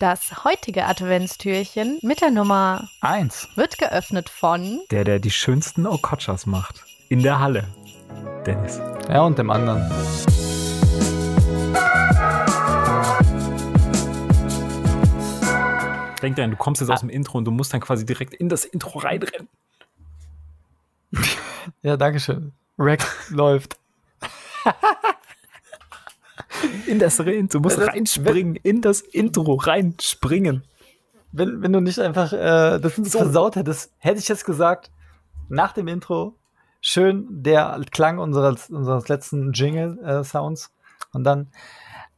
Das heutige Adventstürchen mit der Nummer Eins. wird geöffnet von Der, der die schönsten Okotschas macht. In der Halle. Dennis. Ja, und dem anderen. Denk dir, du kommst jetzt aus dem Intro und du musst dann quasi direkt in das Intro reinrennen. Ja, danke schön. Rack läuft. In das Rennen. Du musst Das- reinspringen. In das Intro reinspringen. Wenn, wenn du nicht einfach äh, das So. versaut hättest, hätte ich jetzt gesagt, nach dem Intro, schön der Klang unseres, unseres letzten Jingle-Sounds und dann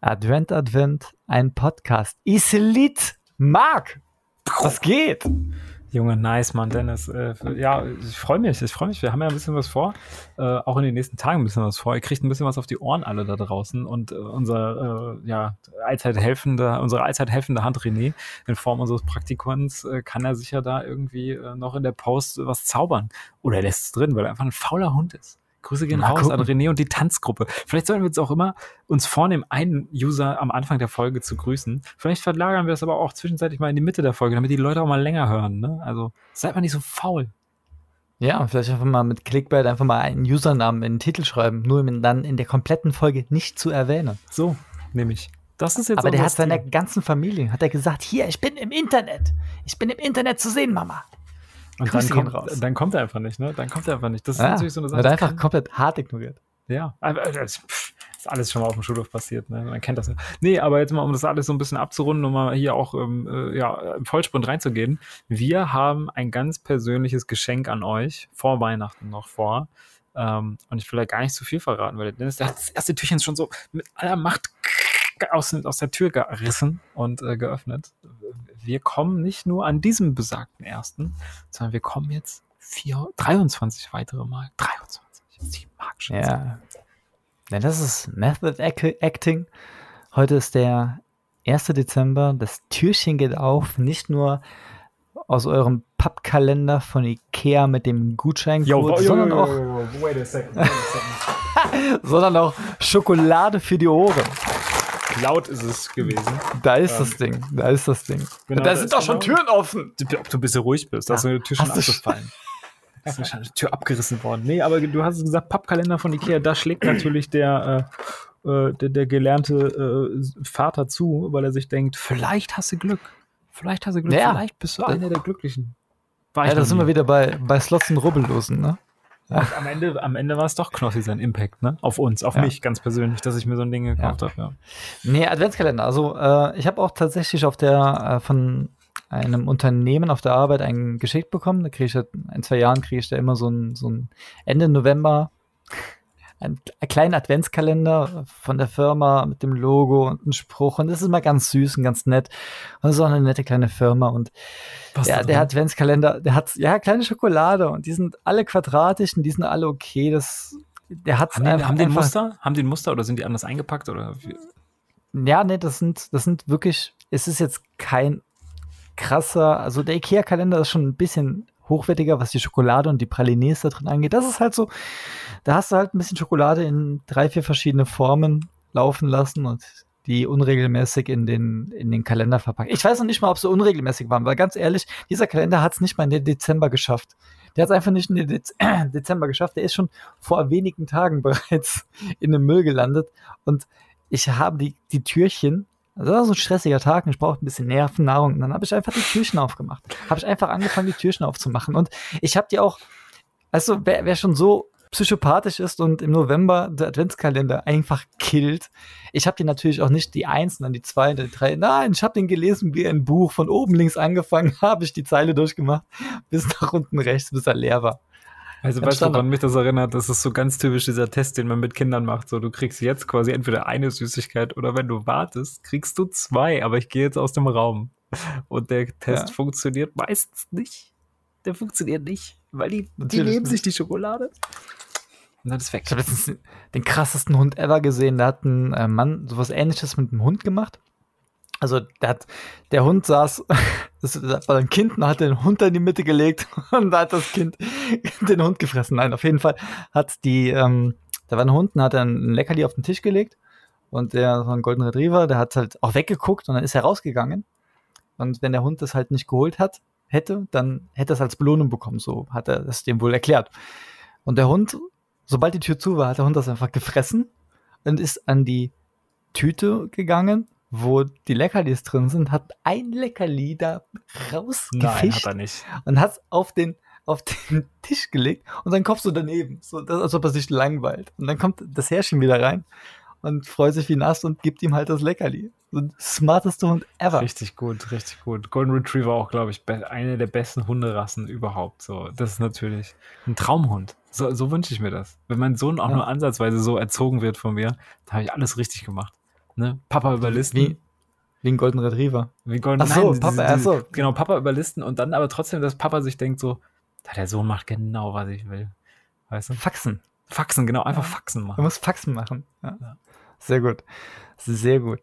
Advent, Advent, ein Podcast. Islit Mark, was geht? Junge, nice, Mann, Dennis. Äh, ja, ich freue mich, ich freue mich. Wir haben ja ein bisschen was vor. Äh, auch in den nächsten Tagen ein bisschen was vor. Ihr kriegt ein bisschen was auf die Ohren alle da draußen. Und äh, unser, äh, ja, allzeit helfende, unsere allzeit helfende Hand René in Form unseres Praktikants äh, kann er sicher da irgendwie äh, noch in der Post was zaubern. Oder er lässt es drin, weil er einfach ein fauler Hund ist. Grüße gehen Mal raus gucken. an René und die Tanzgruppe. Vielleicht sollten wir jetzt auch immer uns vornehmen, einen User am Anfang der Folge zu grüßen. Vielleicht verlagern wir das aber auch zwischenzeitlich mal in die Mitte der Folge, damit die Leute auch mal länger hören. Ne? Also seid mal nicht so faul. Ja, vielleicht einfach mal mit Clickbait einfach mal einen Usernamen in den Titel schreiben, nur um ihn dann in der kompletten Folge nicht zu erwähnen. So, nämlich. Das ist jetzt Aber der hat seiner ganzen Familie, hat er gesagt, hier, ich bin im Internet. Ich bin im Internet zu sehen, Mama. Und dann kommt, dann kommt er einfach nicht, ne? Dann kommt er einfach nicht. Das ist Ja, natürlich so eine Sache. Wird einfach komplett hart ignoriert. Ja, äh, das ist alles schon mal auf dem Schulhof passiert, ne? Man kennt das ja. Nee, aber jetzt mal, um das alles so ein bisschen abzurunden, um mal hier auch ähm, äh, ja, im Vollsprint reinzugehen. Wir haben ein ganz persönliches Geschenk an euch, vor Weihnachten noch vor. Ähm, und ich will da gar nicht zu viel verraten, weil der Dennis, der hat das erste Türchen schon so mit aller Macht aus, aus der Tür gerissen und äh, geöffnet. Wir kommen nicht nur an diesem besagten ersten, sondern wir kommen jetzt vier, 23 weitere Mal. 23. Sie mag schon sein. Ja. ja. Das ist Method Ac- Acting. Heute ist der 1. Dezember. Das Türchen geht auf. Nicht nur aus eurem Pappkalender von Ikea mit dem Gutscheincode, sondern, auch, wait a second, wait a second. sondern auch Schokolade für die Ohren. Laut ist es gewesen. Da ist Ähm, das Ding. Da ist das Ding. Genau, da das sind doch schon genau- Türen offen. Ob du ein bisschen ruhig bist, da ist Ah, eine Tür schon hast abgefallen. Da ist wahrscheinlich eine Tür abgerissen worden. Nee, aber du hast es gesagt, Pappkalender von Ikea, da schlägt natürlich der, äh, äh, der, der gelernte äh, Vater zu, weil er sich denkt, vielleicht hast du Glück. Vielleicht hast du Glück, Ja. vielleicht bist du einer der Glücklichen. War Ja, da sind wir wieder bei, bei Slots und Rubbellosen, ne? Und am Ende, am Ende war es doch Knossi sein Impact, ne? Auf uns, auf Ja. mich ganz persönlich, dass ich mir so ein Ding gekauft habe. Ja. Nee, Adventskalender. Also äh, ich habe auch tatsächlich auf der äh, von einem Unternehmen auf der Arbeit einen geschickt bekommen. Da kriege ich ein, zwei Jahren kriege ich da immer so ein, so ein Ende November einen, einen kleinen Adventskalender von der Firma mit dem Logo und einem Spruch. Und das ist immer ganz süß und ganz nett. Und das ist auch eine nette kleine Firma. Und Was der drin? Adventskalender, der hat ja kleine Schokolade und die sind alle quadratisch und die sind alle okay. Das, der hat haben, die, haben die ein Muster? Haben die ein Muster oder sind die anders eingepackt? Oder? Ja, nee, das sind, das sind wirklich, es ist jetzt kein krasser, also der IKEA-Kalender ist schon ein bisschen hochwertiger, was die Schokolade und die Pralines da drin angeht. Das ist halt so, da hast du halt ein bisschen Schokolade in drei, vier verschiedene Formen laufen lassen und die unregelmäßig in den, in den Kalender verpackt. Ich weiß noch nicht mal, ob sie unregelmäßig waren, weil ganz ehrlich, dieser Kalender hat es nicht mal in den Dezember geschafft. Der hat es einfach nicht in den Dez Dezember geschafft. Der ist schon vor wenigen Tagen bereits in den Müll gelandet und ich habe die, die Türchen, das war so ein stressiger Tag und ich brauchte ein bisschen Nervennahrung. Und dann habe ich einfach die Türchen aufgemacht. Habe ich einfach angefangen, die Türchen aufzumachen. Und ich habe die auch, also wer, wer schon so psychopathisch ist und im November der Adventskalender einfach killt. Ich habe die natürlich auch nicht die eins, dann die zwei, die drei. Nein, ich habe den gelesen wie ein Buch. Von oben links angefangen, habe ich die Zeile durchgemacht, bis nach unten rechts, bis er leer war. Also Ganz weißt du, woran mich das erinnert? Das ist so ganz typisch dieser Test, den man mit Kindern macht. So, du kriegst jetzt quasi entweder eine Süßigkeit oder wenn du wartest, kriegst du zwei. Aber ich gehe jetzt aus dem Raum. Und der Test Ja. funktioniert meistens nicht. Der funktioniert nicht, weil die, die nehmen sich die Schokolade. Und dann ist weg. Ich habe letztens den krassesten Hund ever gesehen. Da hat ein äh, Mann sowas ähnliches mit einem Hund gemacht. Also der, hat, der Hund saß, das war ein Kind und hat den Hund in die Mitte gelegt und da hat das Kind den Hund gefressen. Nein, auf jeden Fall hat die, ähm, da war ein Hund und hat ein Leckerli auf den Tisch gelegt und der war ein Golden Retriever, der hat halt auch weggeguckt und dann ist er rausgegangen Und wenn der Hund das halt nicht geholt hat, hätte, dann hätte er es als Belohnung bekommen. So hat er es dem wohl erklärt. Und der Hund, sobald die Tür zu war, hat der Hund das einfach gefressen und ist an die Tüte gegangen, wo die Leckerlis drin sind, hat ein Leckerli da rausgefischt Nein, hat er nicht. und hat es auf den, auf den Tisch gelegt und sein Kopf so daneben, so, als ob er sich langweilt. Und dann kommt das Herrchen wieder rein und freut sich wie nass und gibt ihm halt das Leckerli. So smarteste Hund ever. Richtig gut, richtig gut. Golden Retriever auch, glaube ich, eine der besten Hunderassen überhaupt. So, das ist natürlich ein Traumhund. So, so wünsche ich mir das. Wenn mein Sohn auch Ja. nur ansatzweise so erzogen wird von mir, dann habe ich alles richtig gemacht. Ne? Papa überlisten. Wie, wie ein Golden Retriever. Wie Golden Ach so, Nein, Papa, ach so. Genau, Papa überlisten und dann aber trotzdem, dass Papa sich denkt so, "Ja, der Sohn macht genau, was ich will. Weißt du? Faxen. Faxen, genau, einfach Ja. Faxen machen. muss Faxen machen. Ja. Ja. Sehr gut. Sehr gut.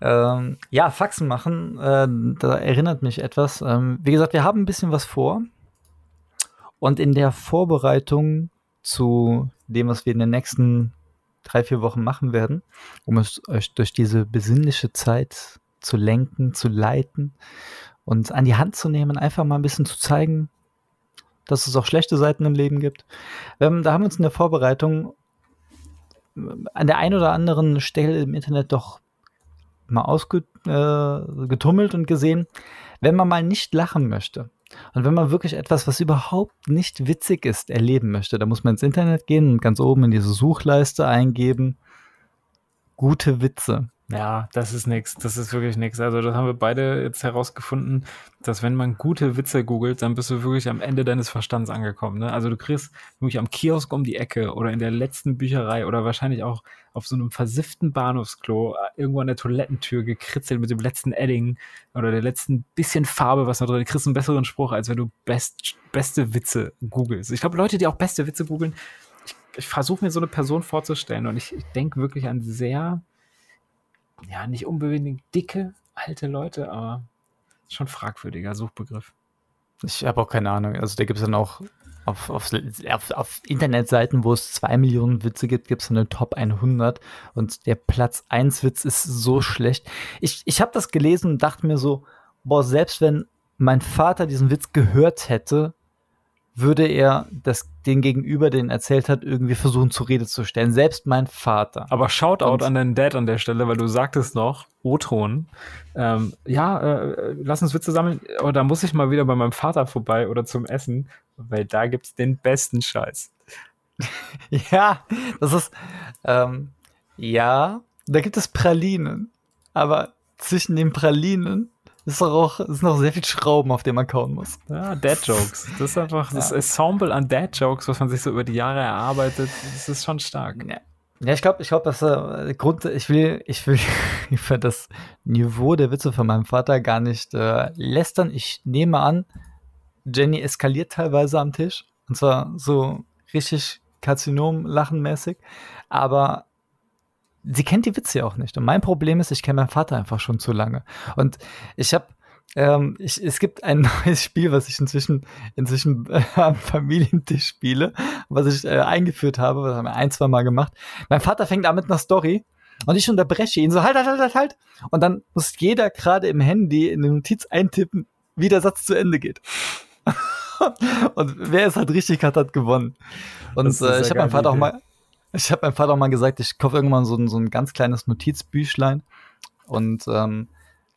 Ähm, ja, Faxen machen, äh, da erinnert mich etwas. Ähm, wie gesagt, wir haben ein bisschen was vor. Und in der Vorbereitung zu dem, was wir in den nächsten drei, vier Wochen machen werden, um euch durch diese besinnliche Zeit zu lenken, zu leiten und an die Hand zu nehmen, einfach mal ein bisschen zu zeigen, dass es auch schlechte Seiten im Leben gibt. Ähm, da haben wir uns in der Vorbereitung an der einen oder anderen Stelle im Internet doch mal ausgetummelt äh, und gesehen, wenn man mal nicht lachen möchte und wenn man wirklich etwas, was überhaupt nicht witzig ist, erleben möchte, dann muss man ins Internet gehen und ganz oben in diese Suchleiste eingeben, gute Witze. Ja, das ist nix. Das ist wirklich nix. Also, das haben wir beide jetzt herausgefunden, dass wenn man gute Witze googelt, dann bist du wirklich am Ende deines Verstands angekommen. Ne? Also, du kriegst wirklich am Kiosk um die Ecke oder in der letzten Bücherei oder wahrscheinlich auch auf so einem versifften Bahnhofsklo äh, irgendwo an der Toilettentür gekritzelt mit dem letzten Edding oder der letzten bisschen Farbe, was da drin ist. Kriegst einen besseren Spruch, als wenn du best, beste Witze googelst. Ich glaube, Leute, die auch beste Witze googeln, ich, ich versuche mir so eine Person vorzustellen und ich, ich denke wirklich an sehr ja, nicht unbedingt dicke, alte Leute, aber schon fragwürdiger Suchbegriff. Ich habe auch keine Ahnung. Also da gibt es dann auch auf, auf, auf, auf Internetseiten, wo es zwei Millionen Witze gibt, gibt es eine Top 100 und der Platz 1 Witz ist so schlecht. Ich, ich habe das gelesen und dachte mir so, boah, selbst wenn mein Vater diesen Witz gehört hätte, würde er das den Gegenüber, den erzählt hat, irgendwie versuchen zur Rede zu stellen. Selbst mein Vater. Aber Shoutout Und- an deinen Dad an der Stelle, weil du sagtest noch, O-Ton, ähm, ja, äh, lass uns Witze sammeln, aber da muss ich mal wieder bei meinem Vater vorbei oder zum Essen, weil da gibt's den besten Scheiß. Ja, das ist, ähm, ja, da gibt es Pralinen. Aber zwischen den Pralinen ist doch auch, ist noch sehr viel Schrauben, auf denen man kauen muss. Ja, Dad-Jokes. Das ist einfach das Ja. Ensemble an Dad-Jokes, was man sich so über die Jahre erarbeitet. Das ist schon stark. Ja, ja ich glaube, ich glaube, dass äh, Grund, ich will, ich will für das Niveau der Witze von meinem Vater gar nicht äh, lästern. Ich nehme an, Jenny eskaliert teilweise am Tisch. Und zwar so richtig Karzinom-lachenmäßig. Aber sie kennt die Witze ja auch nicht. Und mein Problem ist, ich kenne meinen Vater einfach schon zu lange. Und ich habe ähm, ich, es gibt ein neues Spiel, was ich inzwischen, inzwischen äh, am Familientisch spiele, was ich äh, eingeführt habe, das haben wir ein, zwei Mal gemacht. Mein Vater fängt an mit einer Story und ich unterbreche ihn so, halt, halt, halt, halt, halt. Und dann muss jeder gerade im Handy in eine Notiz eintippen, wie der Satz zu Ende geht. und wer es halt richtig hat, hat gewonnen. Und äh, ich habe geile Vater auch Idee. mal, ich habe meinem Vater auch mal gesagt, ich kaufe irgendwann so ein, so ein ganz kleines Notizbüchlein und ähm,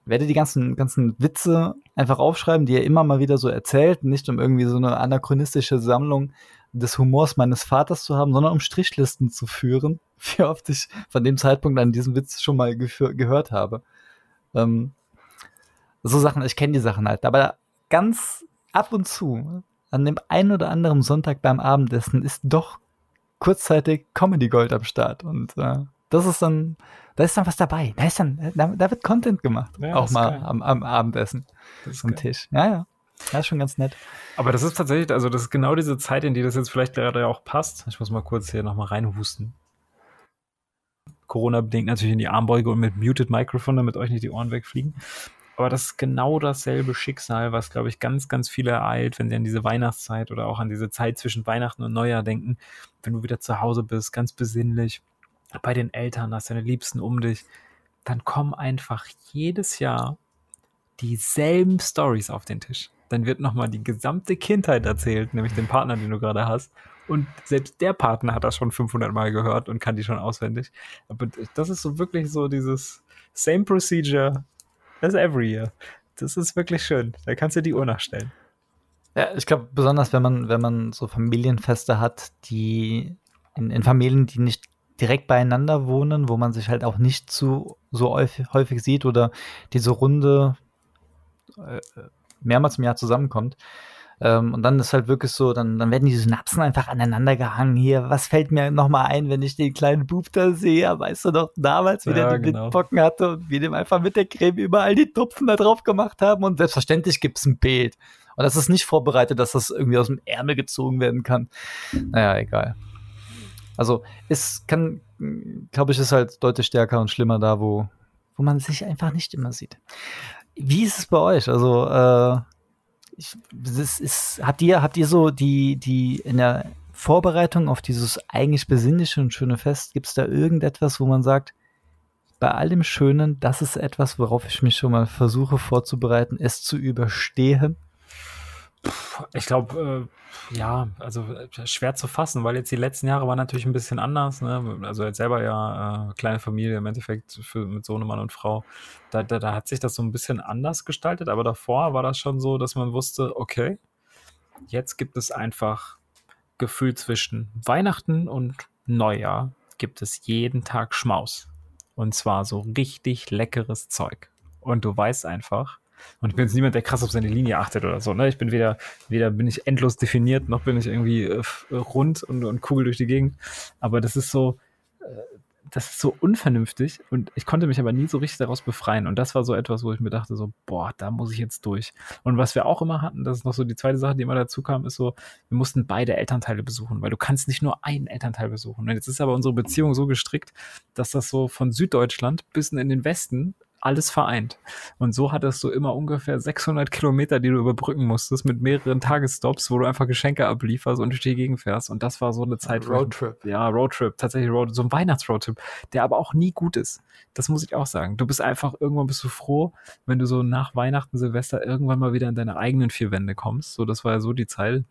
werde die ganzen, ganzen Witze einfach aufschreiben, die er immer mal wieder so erzählt, nicht um irgendwie so eine anachronistische Sammlung des Humors meines Vaters zu haben, sondern um Strichlisten zu führen, wie oft ich von dem Zeitpunkt an diesen Witz schon mal gehört habe. Ähm, so Sachen, ich kenne die Sachen halt, aber ganz ab und zu, an dem einen oder anderen Sonntag beim Abendessen, ist doch kurzzeitig Comedy Gold am Start und äh, das ist dann, da ist dann was dabei. Da ist dann, da, da wird Content gemacht. Ja, auch mal am, am Abendessen Das ist am geil. Tisch. Ja, ja. Das ist schon ganz nett. Aber das ist tatsächlich, also das ist genau diese Zeit, in die das jetzt vielleicht gerade auch passt. Ich muss mal kurz hier nochmal reinhusten. Corona-bedingt natürlich in die Armbeuge und mit Muted Microphone, damit euch nicht die Ohren wegfliegen. Aber das ist genau dasselbe Schicksal, was, glaube ich, ganz, ganz viele ereilt, wenn sie an diese Weihnachtszeit oder auch an diese Zeit zwischen Weihnachten und Neujahr denken. Wenn du wieder zu Hause bist, ganz besinnlich, bei den Eltern, hast deine Liebsten um dich, dann kommen einfach jedes Jahr dieselben Stories auf den Tisch. Dann wird nochmal die gesamte Kindheit erzählt, nämlich den Partner, den du gerade hast. Und selbst der Partner hat das schon 500 Mal gehört und kann die schon auswendig. Aber das ist so wirklich so dieses same procedure as every year. Das ist wirklich schön. Da kannst du die Uhr nachstellen. Ja, ich glaube, besonders wenn man, wenn man so Familienfeste hat, die in, in Familien, die nicht direkt beieinander wohnen, wo man sich halt auch nicht zu, so häufig, häufig sieht oder diese Runde äh, mehrmals im Jahr zusammenkommt. Ähm, und dann ist halt wirklich so, dann, dann werden die Synapsen einfach aneinander gehangen. Hier, was fällt mir nochmal ein, wenn ich den kleinen Bub da sehe? Weißt du doch, damals, wie ja, der genau. Windpocken hatte und wie dem einfach mit der Creme überall die Tupfen da drauf gemacht haben. Und selbstverständlich gibt es ein Bild. Und das ist nicht vorbereitet, dass das irgendwie aus dem Ärmel gezogen werden kann. Naja, egal. Also, es kann, glaube ich, ist halt deutlich stärker und schlimmer da, wo, wo man sich einfach nicht immer sieht. Wie ist es bei euch? Also, äh, ich, das ist, habt ihr, habt ihr so die, die in der Vorbereitung auf dieses eigentlich besinnliche und schöne Fest, gibt es da irgendetwas, wo man sagt, bei all dem Schönen, das ist etwas, worauf ich mich schon mal versuche vorzubereiten, es zu überstehen? Ich glaube, äh, ja, also äh, schwer zu fassen, weil jetzt die letzten Jahre waren natürlich ein bisschen anders. Ne? Also jetzt selber ja äh, kleine Familie im Endeffekt für, mit Sohnemann und Frau. Da, da, da hat sich das so ein bisschen anders gestaltet, aber davor war das schon so, dass man wusste, okay, jetzt gibt es einfach Gefühl zwischen Weihnachten und Neujahr gibt es jeden Tag Schmaus. Und zwar so richtig leckeres Zeug. Und du weißt einfach, und ich bin jetzt niemand, der krass auf seine Linie achtet oder so. Ne? Ich bin weder, weder bin ich endlos definiert, noch bin ich irgendwie äh, rund und, und kugel durch die Gegend. Aber das ist so, äh, das ist so unvernünftig und ich konnte mich aber nie so richtig daraus befreien. Und das war so etwas, wo ich mir dachte, so, boah, da muss ich jetzt durch. Und was wir auch immer hatten, das ist noch so die zweite Sache, die immer dazu kam, ist so, wir mussten beide Elternteile besuchen, weil du kannst nicht nur einen Elternteil besuchen. Und jetzt ist aber unsere Beziehung so gestrickt, dass das so von Süddeutschland bis in den Westen alles vereint. Und so hattest du immer ungefähr 600 Kilometer, die du überbrücken musstest, mit mehreren Tagesstops, wo du einfach Geschenke ablieferst und durch die Gegend fährst. Und das war so eine Zeit. Roadtrip. Ja, Roadtrip, tatsächlich Road, so ein Weihnachtsroadtrip, der aber auch nie gut ist. Das muss ich auch sagen. Du bist einfach, irgendwann bist du froh, wenn du so nach Weihnachten, Silvester irgendwann mal wieder in deine eigenen vier Wände kommst. So, das war ja so die Zeit.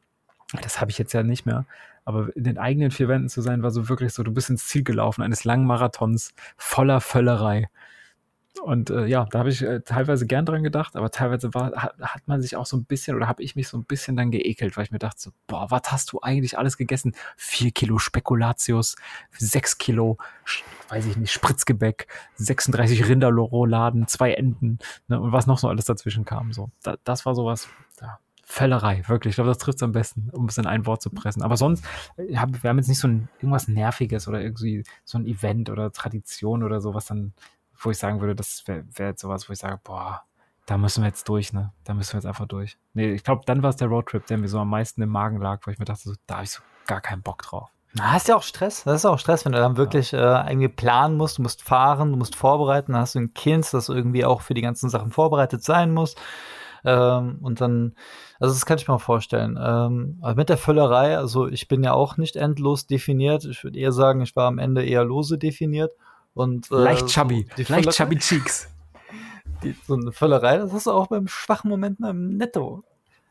Das habe ich jetzt ja nicht mehr. Aber in den eigenen vier Wänden zu sein, war so wirklich so, du bist ins Ziel gelaufen, eines langen Marathons voller Völlerei. Und äh, ja, da habe ich äh, teilweise gern dran gedacht, aber teilweise war, hat, hat man sich auch so ein bisschen oder habe ich mich so ein bisschen dann geekelt, weil ich mir dachte, so, boah, was hast du eigentlich alles gegessen? Vier Kilo Spekulatius, sechs Kilo, weiß ich nicht, Spritzgebäck, 36 Rinderrouladen, zwei Enten ne, und was noch so alles dazwischen kam. So, da, das war sowas, ja, Völlerei, wirklich. Ich glaube, das trifft es am besten, um es in ein Wort zu pressen. Aber sonst, äh, wir haben jetzt nicht so ein, irgendwas Nerviges oder irgendwie so ein Event oder Tradition oder so, was dann wo ich sagen würde, das wäre wär jetzt sowas, wo ich sage, boah, da müssen wir jetzt durch, ne? Da müssen wir jetzt einfach durch. Nee, ich glaube, dann war es der Roadtrip, der mir so am meisten im Magen lag, wo ich mir dachte, so, da habe ich so gar keinen Bock drauf. Na, hast ja auch Stress. Das ist auch Stress, wenn du dann wirklich ja. äh, irgendwie planen musst, du musst fahren, du musst vorbereiten, dann hast du ein Kind, das irgendwie auch für die ganzen Sachen vorbereitet sein muss. Ähm, und dann, also das kann ich mir vorstellen. Ähm, aber mit der Völlerei, also ich bin ja auch nicht endlos definiert. Ich würde eher sagen, ich war am Ende eher lose definiert. Und, äh, leicht chubby, so leicht chubby Cheeks. Die, so eine Völlerei, das hast du auch beim schwachen Moment beim Netto.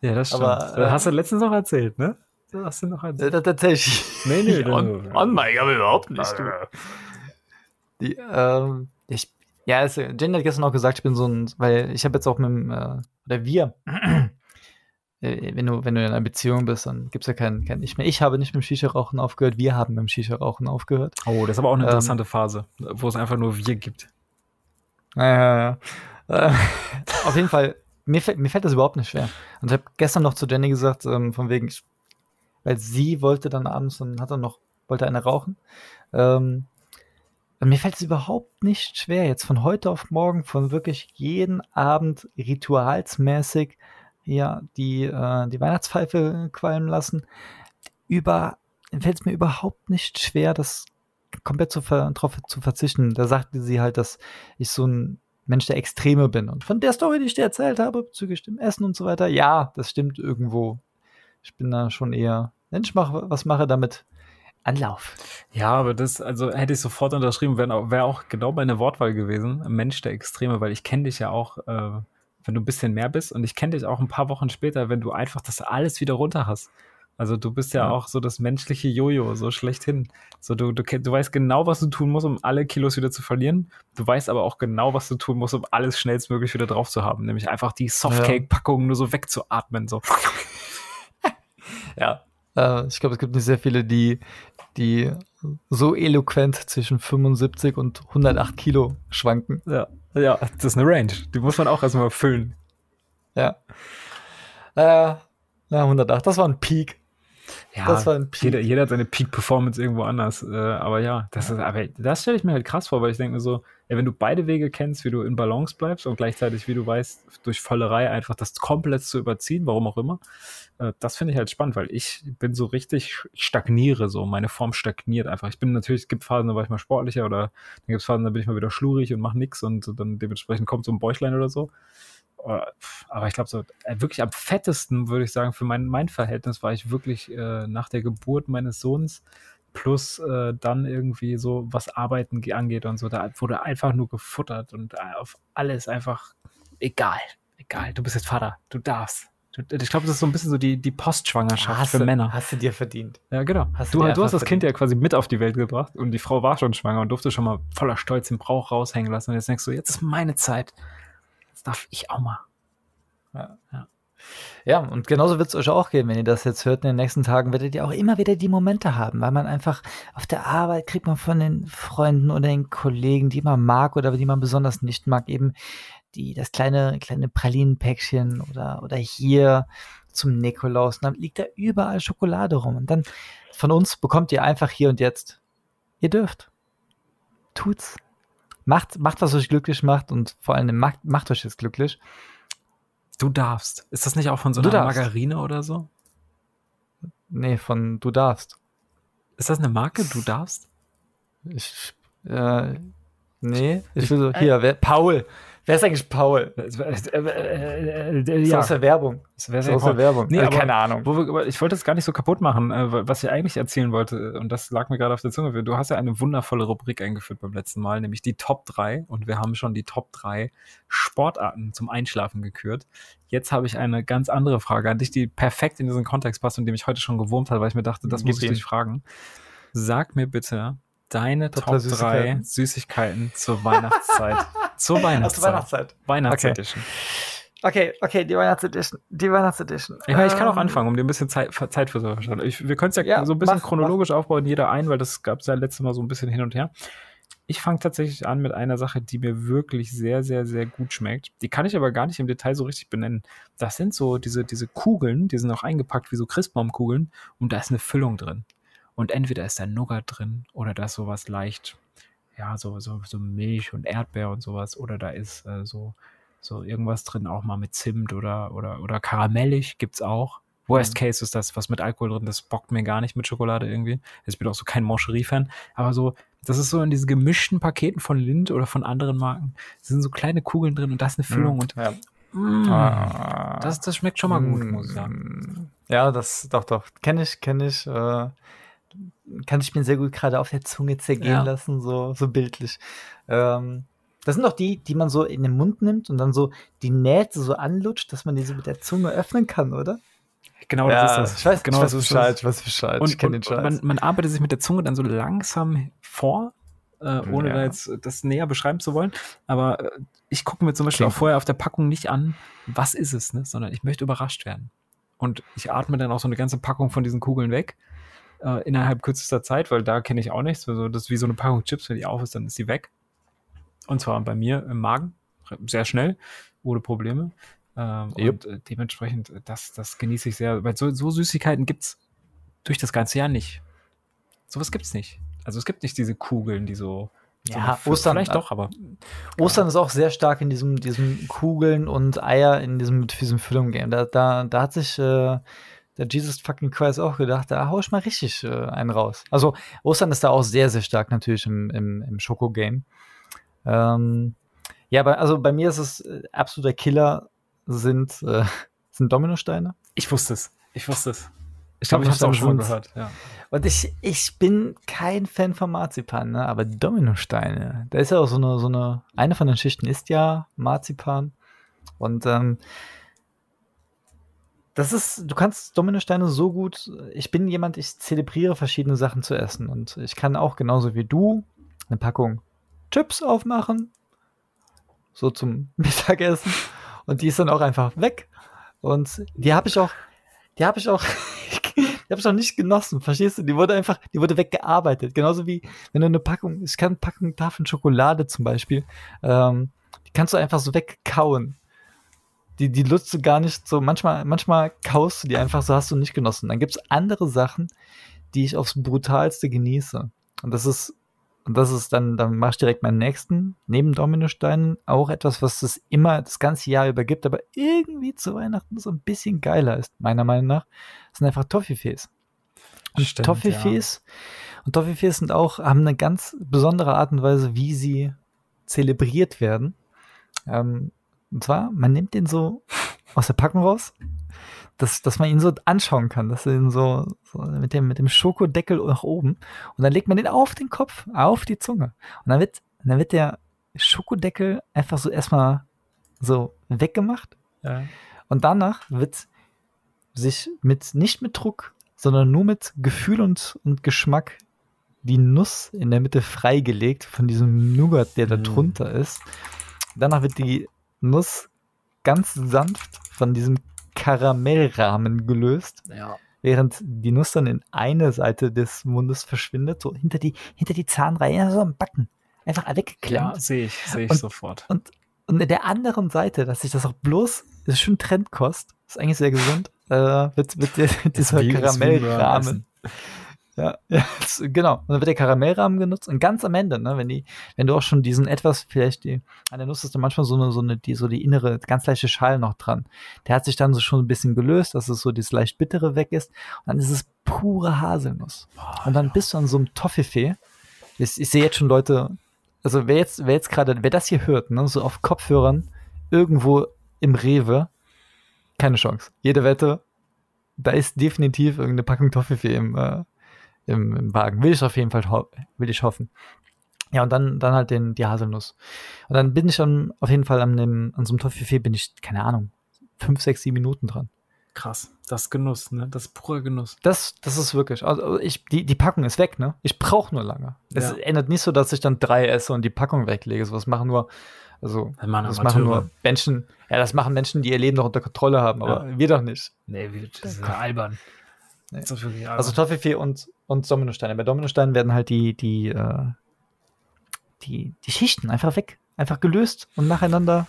Ja, das stimmt. Aber, äh, hast du letztens noch erzählt, ne? Das hast du noch erzählt. Das tatsächlich. Nee, nee. on, on Mike, aber überhaupt nicht. Du. Die, ähm, ich, ja, also, Jenny hat gestern auch gesagt, ich bin so ein, weil ich habe jetzt auch mit dem, äh, oder wir, wenn du, wenn du in einer Beziehung bist, dann gibt es ja kein, kein nicht mehr. Ich habe nicht mit dem Shisha-Rauchen aufgehört, wir haben mit dem Shisha-Rauchen aufgehört. Oh, das ist aber auch eine ähm, interessante ähm, Phase, wo es einfach nur wir gibt. Naja, ja. Äh, auf jeden Fall, mir, fällt, mir fällt das überhaupt nicht schwer. Und ich habe gestern noch zu Jenny gesagt, ähm, von wegen, weil sie wollte dann abends und hat dann noch, wollte eine rauchen. Ähm, mir fällt es überhaupt nicht schwer, jetzt von heute auf morgen, von wirklich jeden Abend ritualsmäßig ja, die, äh, die Weihnachtspfeife qualmen lassen. Über, fällt es mir überhaupt nicht schwer, das komplett zu ver drauf zu verzichten. Da sagte sie halt, dass ich so ein Mensch der Extreme bin. Und von der Story, die ich dir erzählt habe, bezüglich dem Essen und so weiter, ja, das stimmt irgendwo. Ich bin da schon eher, wenn ich mache, was mache, damit Anlauf. Ja, aber das, also hätte ich sofort unterschrieben, wäre wär auch genau meine Wortwahl gewesen. Mensch der Extreme, weil ich kenne dich ja auch äh, wenn du ein bisschen mehr bist. Und ich kenne dich auch ein paar Wochen später, wenn du einfach das alles wieder runter hast. Also du bist ja, Ja. auch so das menschliche Jojo, so schlechthin. So du, du, du weißt genau, was du tun musst, um alle Kilos wieder zu verlieren. Du weißt aber auch genau, was du tun musst, um alles schnellstmöglich wieder drauf zu haben. Nämlich einfach die Softcake-Packung nur so wegzuatmen. So. Ja. Äh, ich glaube, es gibt nicht sehr viele, die, die so eloquent zwischen 75 und 108 Kilo schwanken. Ja, ja, das ist eine Range. Die muss man auch erstmal füllen. Ja. Äh, na, 108, das war ein Peak. Ja, Das war ein Peak. jeder, jeder hat seine Peak-Performance irgendwo anders. Äh, aber ja, das ist, aber das stelle ich mir halt krass vor, weil ich denke mir so, ey, wenn du beide Wege kennst, wie du in Balance bleibst und gleichzeitig, wie du weißt, durch Vollerei einfach das komplett zu überziehen, warum auch immer, äh, das finde ich halt spannend, weil ich bin so richtig, ich stagniere so, meine Form stagniert einfach. Ich bin natürlich, es gibt Phasen, da war ich mal sportlicher oder dann gibt es Phasen, da bin ich mal wieder schlurig und mache nichts und dann dementsprechend kommt so ein Bäuchlein oder so. Äh, Aber ich glaube, so äh, wirklich am fettesten, würde ich sagen, für mein, mein Verhältnis war ich wirklich äh, nach der Geburt meines Sohns plus äh, dann irgendwie so, was Arbeiten ge- angeht und so. Da wurde einfach nur gefuttert und äh, auf alles einfach egal. Egal, du bist jetzt Vater, du darfst. Ich glaube, das ist so ein bisschen so die, die Postschwangerschaft für du, Männer. hast du dir verdient. Ja, genau. Hast du, du dir du hast das Kind verdient. ja quasi mit auf die Welt gebracht und die Frau war schon schwanger und durfte schon mal voller Stolz den Brauch raushängen lassen. Und jetzt denkst du, jetzt ist meine Zeit. Jetzt darf ich auch mal. Ja, und genauso wird es euch auch gehen, wenn ihr das jetzt hört. In den nächsten Tagen werdet ihr auch immer wieder die Momente haben, weil man einfach auf der Arbeit kriegt man von den Freunden oder den Kollegen, die man mag oder die man besonders nicht mag, eben die, das kleine, kleine Pralinenpäckchen oder, oder hier zum Nikolaus. Und dann liegt da überall Schokolade rum. Und dann von uns bekommt ihr einfach hier und jetzt. Ihr dürft. Tut's. Macht, macht, was euch glücklich macht und vor allem macht, macht euch jetzt glücklich. Du darfst. Ist das nicht auch von so einer. Margarine oder so? Nee, von du darfst. Ist das eine Marke? Du darfst? Ich, äh, nee, ich will so, hier, wer, Paul. Wer ist eigentlich Paul? Äh, äh, äh, äh, Ist ja, aus der Werbung. Ist aus der. Werbung. Nee, Äh, aber- keine Ahnung. Wir, aber ich wollte es gar nicht so kaputt machen, äh, was ich eigentlich erzählen wollte, und das lag mir gerade auf der Zunge. Du hast ja eine wundervolle Rubrik eingeführt beim letzten Mal, nämlich die Top 3. Und wir haben schon die Top 3 Sportarten zum Einschlafen gekürt. Jetzt habe ich eine ganz andere Frage an dich, die perfekt in diesen Kontext passt und die mich heute schon gewurmt hat, weil ich mir dachte, das Gib muss ich dich fragen. Sag mir bitte deine Top Top, drei 3 Süßigkeiten. Süßigkeiten zur Weihnachtszeit. zur Weihnachtszeit. Weihnachtszeit. Weihnachtsedition. Okay, okay, die Weihnachtsedition. Die Weihnachtsedition. Ich, meine, ich kann auch Ähm, anfangen, um dir ein bisschen Zeit, Zeit für so verschaffen. Wir können es ja, Ja, so ein bisschen mach, chronologisch aufbauen, jeder ein, weil das gab es ja letztes Mal so ein bisschen hin und her. Ich fange tatsächlich an mit einer Sache, die mir wirklich sehr, sehr, sehr gut schmeckt. Die kann ich aber gar nicht im Detail so richtig benennen. Das sind so diese, diese Kugeln, die sind auch eingepackt wie so Christbaumkugeln und da ist eine Füllung drin. Und entweder ist da Nougat drin oder da ist sowas leicht, ja, so, so, so Milch und Erdbeer und sowas. Oder da ist äh, so, so irgendwas drin, auch mal mit Zimt oder, oder, oder karamellig gibt's auch. Worst Mhm. Case ist das, was mit Alkohol drin, das bockt mir gar nicht mit Schokolade irgendwie. Ich bin auch so kein Moncherie-Fan. Aber so, das ist so in diesen gemischten Paketen von Lind oder von anderen Marken. Sind so kleine Kugeln drin und da ist eine Füllung und Ja. mm, Ah. das, das schmeckt schon mal gut, Mm. muss ich sagen. Ja, das, doch, doch. Kenne ich, kenne ich. Äh, kann ich mir sehr gut gerade auf der Zunge zergehen Ja. lassen, so, so bildlich. Ähm, das sind doch die, die man so in den Mund nimmt und dann so die Nähte so anlutscht, dass man die so mit der Zunge öffnen kann, oder? Genau, das ist das. Ich weiß, genau, ich weiß Bescheid, ich weiß Bescheid. Und, ich kenne den Scheiß. man, man arbeitet sich mit der Zunge dann so langsam vor, äh, ohne Ja. da jetzt das näher beschreiben zu wollen. Aber äh, ich gucke mir zum Beispiel Klingt auch vorher auf der Packung nicht an, was ist es, ne? sondern ich möchte überrascht werden. Und ich atme dann auch so eine ganze Packung von diesen Kugeln weg äh, innerhalb kürzester Zeit, weil da kenne ich auch nichts. Also das ist wie so eine Packung Chips, wenn die auf ist, dann ist die weg. Und zwar bei mir im Magen, sehr schnell, ohne Probleme. Ähm, Jupp. und äh, dementsprechend, äh, das, das genieße ich sehr. Weil so, so Süßigkeiten gibt's durch das ganze Jahr nicht. Sowas gibt's nicht. Also es gibt nicht diese Kugeln, die so. so Ja, Ostern- Vielleicht doch, aber. Ostern ist auch sehr stark in diesem, diesem Kugeln und Eier in diesem, mit diesem Füllung-Game. Da, da, da hat sich äh, der Jesus fucking Christ auch gedacht, da hau ich mal richtig äh, einen raus. Also Ostern ist da auch sehr, sehr stark natürlich im, im, im Schoko-Game. Ähm, ja, aber also bei mir ist es äh, absoluter Killer sind, äh, sind Dominosteine. Ich wusste es. Ich wusste es. Ich glaube, ich habe es auch schon gehört. Ja. Und ich, ich bin kein Fan von Marzipan, ne? aber Dominosteine, da ist ja auch so eine, so eine, eine von den Schichten ist ja Marzipan. Und ähm, das ist, du kannst Dominosteine so gut. Ich bin jemand, ich zelebriere verschiedene Sachen zu essen. Und ich kann auch genauso wie du eine Packung Chips aufmachen. So zum Mittagessen. Und die ist dann auch einfach weg. Und die habe ich auch, die habe ich auch, die habe ich auch nicht genossen, verstehst du? Die wurde einfach, die wurde weggearbeitet. Genauso wie, wenn du eine Packung, ich kann Packung Tafeln Schokolade zum Beispiel, ähm, die kannst du einfach so wegkauen. Die, die nutzt du gar nicht so, manchmal, manchmal kaust du die einfach, so hast du nicht genossen. Dann gibt es andere Sachen, die ich aufs Brutalste genieße. Und das ist und das ist dann, dann mache ich direkt meinen nächsten, neben Dominosteinen, auch etwas, was es immer das ganze Jahr über gibt, aber irgendwie zu Weihnachten so ein bisschen geiler ist, meiner Meinung nach, das sind einfach Toffifees. Und Stimmt, Toffifees, ja. und Toffifees sind auch, haben eine ganz besondere Art und Weise, wie sie zelebriert werden. Ähm, und zwar, man nimmt den so aus der Packung raus, dass, dass man ihn so anschauen kann, dass er ihn so, so, mit, dem, mit dem Schokodeckel nach oben und dann legt man den auf den Kopf, auf die Zunge und dann wird, dann wird der Schokodeckel einfach so erstmal so weggemacht ja. und danach wird sich mit, nicht mit Druck, sondern nur mit Gefühl und, und Geschmack die Nuss in der Mitte freigelegt von diesem Nougat, der da mm. drunter ist. Danach wird die Nuss ganz sanft von diesem Karamellrahmen gelöst. Ja. Während die Nuss dann in eine Seite des Mundes verschwindet, so hinter die, hinter die Zahnreihe, so am Backen. Einfach weggeklemmt. Ja, sehe ich, sehe ich und, sofort. Und, und in der anderen Seite, dass sich das auch bloß, das ist schon Trendkost, ist eigentlich sehr gesund, äh, wird, wird, wird dieser Karamellrahmen. Ja, ja genau. Und dann wird der Karamellrahmen genutzt und ganz am Ende, ne, wenn die, wenn du auch schon diesen etwas, vielleicht die, an der Nuss ist dann manchmal so eine, so eine, die, so die innere, ganz leichte Schale noch dran. Der hat sich dann so schon ein bisschen gelöst, dass es so das leicht bittere weg ist. Und dann ist es pure Haselnuss. Oh, und dann bist du an so einem Toffifee. Ich, ich sehe jetzt schon Leute, also wer jetzt, wer jetzt gerade, wer das hier hört, ne, so auf Kopfhörern, irgendwo im Rewe, keine Chance. Jede Wette, da ist definitiv irgendeine Packung Toffifee im, äh, im, im Wagen. Will ich auf jeden Fall, will ich hoffen. Ja, und dann, dann halt den, die Haselnuss. Und dann bin ich dann auf jeden Fall an, dem, an so einem Toffifee bin ich, keine Ahnung, fünf, sechs, sieben Minuten dran. Krass. Das Genuss, ne? Das ist purer Genuss. Das, das ist wirklich. Also ich, die, die Packung ist weg, ne? Ich brauche nur lange. Es ja. ändert nicht so, dass ich dann drei esse und die Packung weglege. So was machen nur, also das machen, das machen nur Menschen, ja, das machen Menschen, die ihr Leben noch unter Kontrolle haben, aber ja. wir doch nicht. Nee, wir, das ist albern. Nee. Das ist albern. Also Toffifee und und Dominosteine. Bei Dominosteinen werden halt die, die, äh, die, die Schichten einfach weg, einfach gelöst und nacheinander.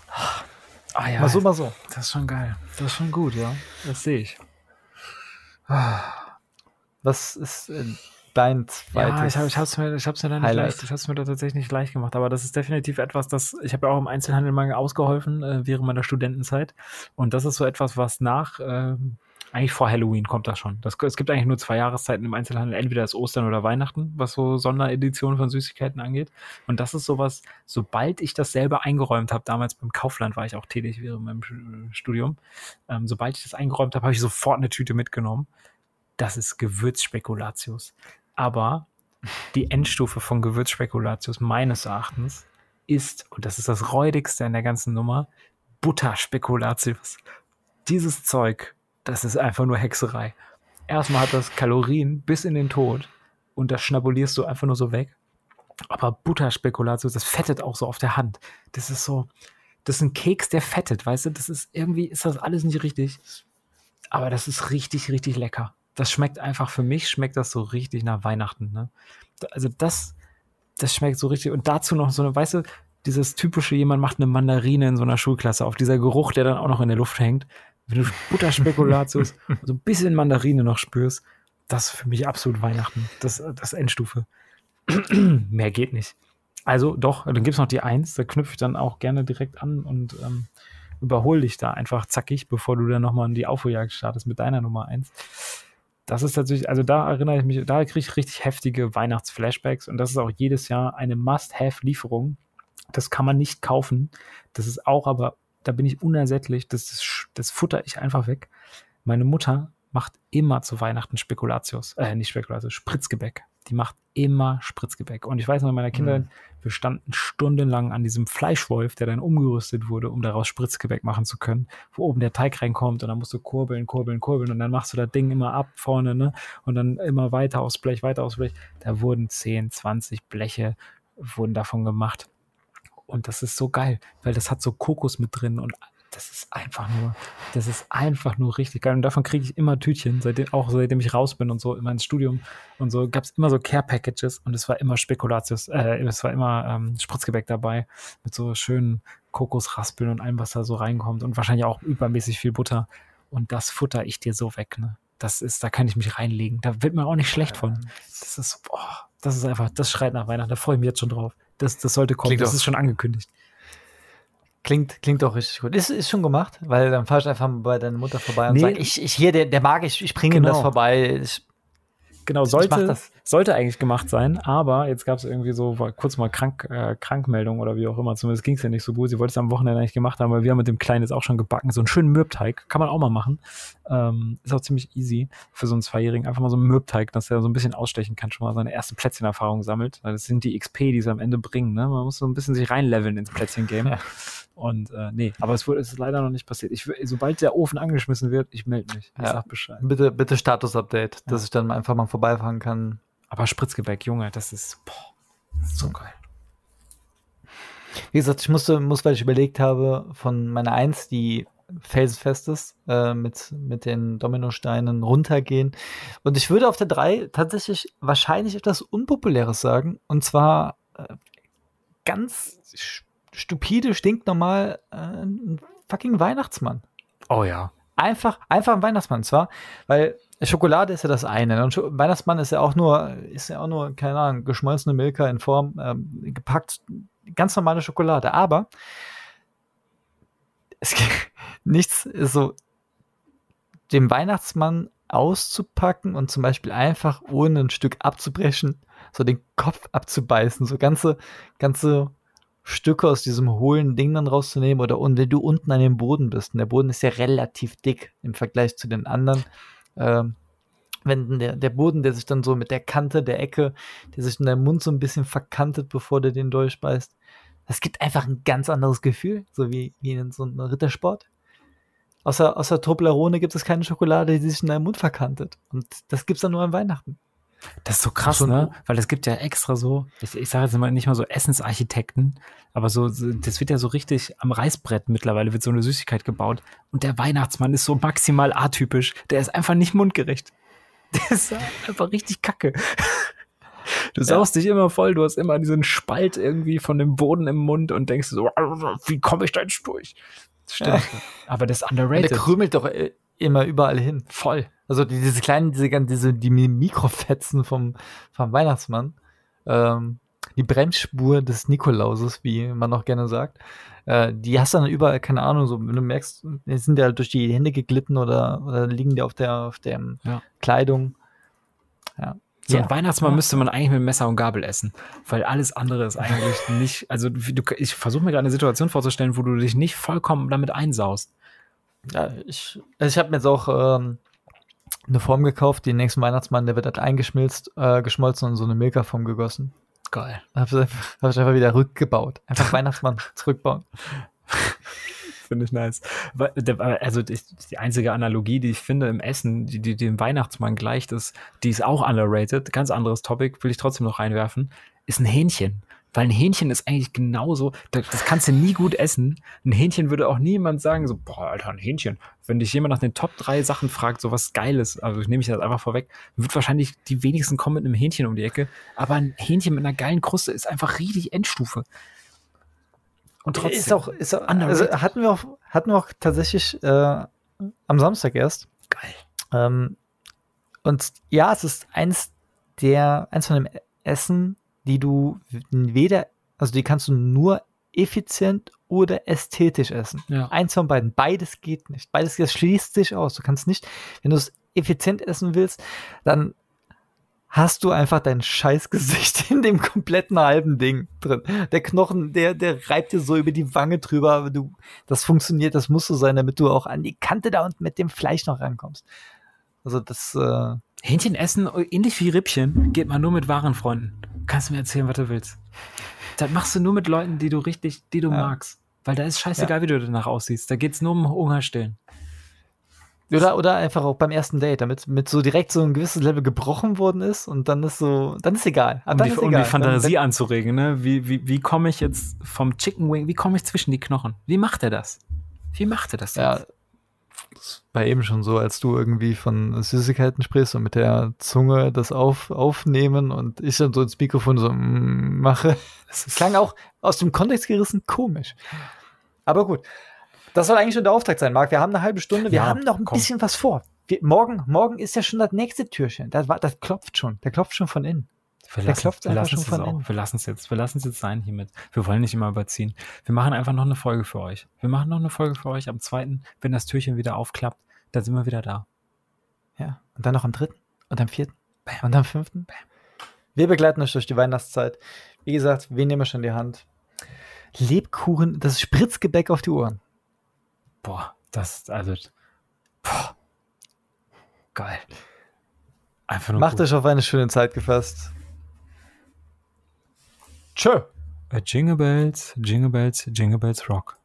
Ah ja. Mal so, mal so. Das ist schon geil. Das ist schon gut, ja. Das sehe ich. Was ist äh, dein zweites? Ja, ich habe es mir, ich hab's mir, da nicht leicht, ich hab's mir da tatsächlich nicht leicht gemacht, aber das ist definitiv etwas, das ich habe ja auch im Einzelhandel mal ausgeholfen äh, während meiner Studentenzeit und das ist so etwas, was nach äh, eigentlich vor Halloween kommt das schon. Das, es gibt eigentlich nur zwei Jahreszeiten im Einzelhandel. Entweder ist Ostern oder Weihnachten, was so Sondereditionen von Süßigkeiten angeht. Und das ist sowas, sobald ich das selber eingeräumt habe, damals beim Kaufland war ich auch tätig während meinem Studium, ähm, sobald ich das eingeräumt habe, habe ich sofort eine Tüte mitgenommen. Das ist Gewürzspekulatius. Aber die Endstufe von Gewürzspekulatius meines Erachtens ist, und das ist das räudigste in der ganzen Nummer, Butterspekulatius. Dieses Zeug das ist einfach nur Hexerei. Erstmal hat das Kalorien bis in den Tod und das schnabulierst du einfach nur so weg. Aber Butterspekulatius, das fettet auch so auf der Hand. Das ist so, das ist ein Keks, der fettet, weißt du? Das ist irgendwie, ist das alles nicht richtig. Aber das ist richtig, richtig lecker. Das schmeckt einfach, für mich schmeckt das so richtig nach Weihnachten, ne? Also das, das schmeckt so richtig. Und dazu noch so eine, weißt du, dieses typische, jemand macht eine Mandarine in so einer Schulklasse auf, dieser Geruch, der dann auch noch in der Luft hängt wenn du Butterspekulatius, so ein bisschen Mandarine noch spürst, das ist für mich absolut Weihnachten. Das, das Endstufe. Mehr geht nicht. Also doch, dann gibt es noch die Eins, da knüpfe ich dann auch gerne direkt an und ähm, überhole dich da einfach zackig, bevor du dann nochmal in die Aufholjagd startest mit deiner Nummer eins. Das ist tatsächlich, also da erinnere ich mich, da kriege ich richtig heftige Weihnachtsflashbacks und das ist auch jedes Jahr eine Must-Have-Lieferung. Das kann man nicht kaufen. Das ist auch aber da bin ich unersättlich, das, das, das futter ich einfach weg. Meine Mutter macht immer zu Weihnachten Spekulatius, äh, nicht Spekulatius, Spritzgebäck. die macht immer Spritzgebäck. Und ich weiß noch, in meiner Kindheit, Mhm. wir standen stundenlang an diesem Fleischwolf, der dann umgerüstet wurde, um daraus Spritzgebäck machen zu können, wo oben der Teig reinkommt und dann musst du kurbeln, kurbeln, kurbeln und dann machst du das Ding immer ab vorne, ne? Und dann immer weiter aufs Blech, weiter aufs Blech. Da wurden 10, 20 Bleche wurden davon gemacht. Und das ist so geil, weil das hat so Kokos mit drin und das ist einfach nur, das ist einfach nur richtig geil. Und davon kriege ich immer Tütchen, seitdem, auch seitdem ich raus bin und so, immer ins Studium und so, gab es immer so Care-Packages und es war immer Spekulatius, äh, es war immer ähm, Spritzgebäck dabei mit so schönen Kokosraspeln und allem, was da so reinkommt und wahrscheinlich auch übermäßig viel Butter. Und das futter ich dir so weg, ne? Das ist, da kann ich mich reinlegen. Da wird man auch nicht schlecht von. Das ist, boah, das ist einfach, das schreit nach Weihnachten. Da freue ich mich jetzt schon drauf. Das, das sollte kommen. Klingt das ist schon angekündigt. Klingt, klingt doch richtig gut. Ist, ist schon gemacht, weil dann fahr ich einfach mal bei deiner Mutter vorbei und Nee. sag, ich, ich hier, der, der mag ich, ich bringe ihm Genau. das vorbei. Ich, Genau, sollte, sollte eigentlich gemacht sein, aber jetzt gab es irgendwie so war kurz mal krank, äh, Krankmeldung oder wie auch immer. Zumindest ging es ja nicht so gut. Sie wollte es am Wochenende eigentlich gemacht haben, weil wir haben mit dem Kleinen jetzt auch schon gebacken. So einen schönen Mürbteig. Kann man auch mal machen. Ähm, ist auch ziemlich easy für so einen Zweijährigen. Einfach mal so einen Mürbteig, dass er so ein bisschen ausstechen kann, schon mal seine erste Plätzchenerfahrung sammelt. Das sind die XP, die sie am Ende bringen. Ne? Man muss so ein bisschen sich reinleveln ins Plätzchen-Game. Ja. Und äh, nee, aber es, wurde, es ist leider noch nicht passiert. Ich, sobald der Ofen angeschmissen wird, ich melde mich. Ich Ja. sag Bescheid. bitte, bitte Status-Update, dass Ja. ich dann einfach mal vorbeifahren kann. Aber Spritzgebäck, Junge, das ist, boah, das ist so geil. Wie gesagt, ich musste, muss, weil ich überlegt habe, von meiner Eins, die felsenfest ist, äh, mit, mit den Dominosteinen runtergehen. Und ich würde auf der drei tatsächlich wahrscheinlich etwas Unpopuläres sagen. Und zwar äh, ganz stupide, stinknormal äh, ein fucking Weihnachtsmann. Oh ja. Einfach, einfach ein Weihnachtsmann. Und zwar, weil Schokolade ist ja das eine. ne? Und Weihnachtsmann ist ja auch nur, ist ja auch nur, keine Ahnung, geschmolzene Milka in Form, ähm, gepackt, ganz normale Schokolade. Aber es gibt nichts so, dem Weihnachtsmann auszupacken und zum Beispiel einfach ohne ein Stück abzubrechen, so den Kopf abzubeißen, so ganze, ganze Stücke aus diesem hohlen Ding dann rauszunehmen oder und wenn du unten an dem Boden bist, und der Boden ist ja relativ dick im Vergleich zu den anderen, ähm, wenn der, der Boden, der sich dann so mit der Kante der Ecke, der sich in deinem Mund so ein bisschen verkantet, bevor du den durchbeißt, das gibt einfach ein ganz anderes Gefühl, so wie, wie in so einem Rittersport. Außer, außer Toblerone gibt es keine Schokolade, die sich in deinem Mund verkantet. Und das gibt es dann nur an Weihnachten. Das ist so krass, Schon- ne? Weil es gibt ja extra so, ich, ich sage jetzt mal nicht mal so Essensarchitekten, aber so, das wird ja so richtig am Reißbrett mittlerweile wird so eine Süßigkeit gebaut. Und der Weihnachtsmann ist so maximal atypisch. Der ist einfach nicht mundgerecht. Der ist einfach richtig kacke. Du saust dich immer voll, du hast immer diesen Spalt irgendwie von dem Boden im Mund und denkst so, wie komme ich da jetzt durch? Stimmt. Aber das ist Und der underrated. krümelt doch äh, immer überall hin. Voll. Also die, diese kleinen, diese, diese die Mi- Mikrofetzen vom, vom Weihnachtsmann, ähm, die Bremsspur des Nikolauses, wie man noch gerne sagt, äh, die hast du dann überall, keine Ahnung, so, wenn du merkst, die sind ja durch die Hände geglitten oder, oder liegen die auf der, auf der Ja. Kleidung. So Ja. ein Weihnachtsmann Ja. müsste man eigentlich mit Messer und Gabel essen, weil alles andere ist eigentlich nicht, also du, ich versuche mir gerade eine Situation vorzustellen, wo du dich nicht vollkommen damit einsaust. Ja, ich, also ich habe mir jetzt auch ähm, eine Form gekauft, den nächsten Weihnachtsmann, der wird halt eingeschmilzt, äh, geschmolzen und so eine Milka-Form gegossen. Geil. Habe ich, einfach- hab ich einfach wieder rückgebaut. Einfach Weihnachtsmann zurückbauen. Finde ich nice. Also die, die einzige Analogie, die ich finde im Essen, die, die dem Weihnachtsmann gleicht, ist, die ist auch underrated, ganz anderes Topic, will ich trotzdem noch reinwerfen, ist ein Hähnchen. Weil ein Hähnchen ist eigentlich genauso, das, das kannst du nie gut essen. Ein Hähnchen würde auch niemand sagen, so, boah, Alter, ein Hähnchen. Wenn dich jemand nach den Top 3 Sachen fragt, so was Geiles, also ich nehme ich das einfach vorweg, wird wahrscheinlich die wenigsten kommen mit einem Hähnchen um die Ecke. Aber ein Hähnchen mit einer geilen Kruste ist einfach richtig Endstufe. Und trotzdem. Ist auch, ist auch also hatten wir auch, hatten wir auch tatsächlich äh, am Samstag erst. geil. Ähm, und ja, es ist eins der, eins von dem Essen, die du weder, also die kannst du nur effizient oder ästhetisch essen. Ja. Eins von beiden. Beides geht nicht. Beides das schließt sich aus. Du kannst nicht, wenn du es effizient essen willst, dann hast du einfach dein Scheißgesicht in dem kompletten halben Ding drin. Der Knochen, der, der reibt dir so über die Wange drüber, aber du, das funktioniert, das muss so sein, damit du auch an die Kante da und mit dem Fleisch noch rankommst. Also das, äh, Hähnchen essen, ähnlich wie Rippchen, geht man nur mit wahren Freunden. Kannst du mir erzählen, was du willst. Das machst du nur mit Leuten, die du richtig, die du Ja. magst. Weil da ist scheißegal, wie du danach aussiehst. Da geht's nur um Hunger stillen. oder, oder einfach auch beim ersten Date, damit mit so direkt so ein gewisses Level gebrochen worden ist und dann ist so, dann ist egal. Ah, Um dann die, ist um egal. die Fantasie Dann, anzuregen, ne? Wie, wie, wie komme ich jetzt vom Chicken Wing, wie komme ich zwischen die Knochen? Wie macht er das? Wie macht er das? ja, jetzt? Das war eben schon so, als du irgendwie von Süßigkeiten sprichst und mit der Zunge das auf, aufnehmen und ich dann so ins Mikrofon so mm, mache. Das klang auch aus dem Kontext gerissen komisch. Aber gut. Das soll eigentlich schon der Auftakt sein, Marc. Wir haben eine halbe Stunde. Wir Ja, haben noch ein komm. bisschen was vor. Wir, morgen, morgen ist ja schon das nächste Türchen. Das, war, das klopft schon. Der klopft schon von innen. Wir Der lassen, klopft wir einfach lassen schon es auch. Wir lassen es jetzt, wir lassen es jetzt sein hiermit. Wir wollen nicht immer überziehen. Wir machen einfach noch eine Folge für euch. Wir machen noch eine Folge für euch am zweiten, wenn das Türchen wieder aufklappt, dann sind wir wieder da. Ja. Und dann noch am dritten und am vierten und am fünften. Wir begleiten euch durch die Weihnachtszeit. Wie gesagt, wir nehmen schon die Hand. Lebkuchen, das Spritzgebäck auf die Ohren. Boah, das, also, boah, geil. Einfach nur Macht gut. euch auf eine schöne Zeit gefasst. Tschö. Jingle Bells, Jingle Bells, Jingle Bells Rock.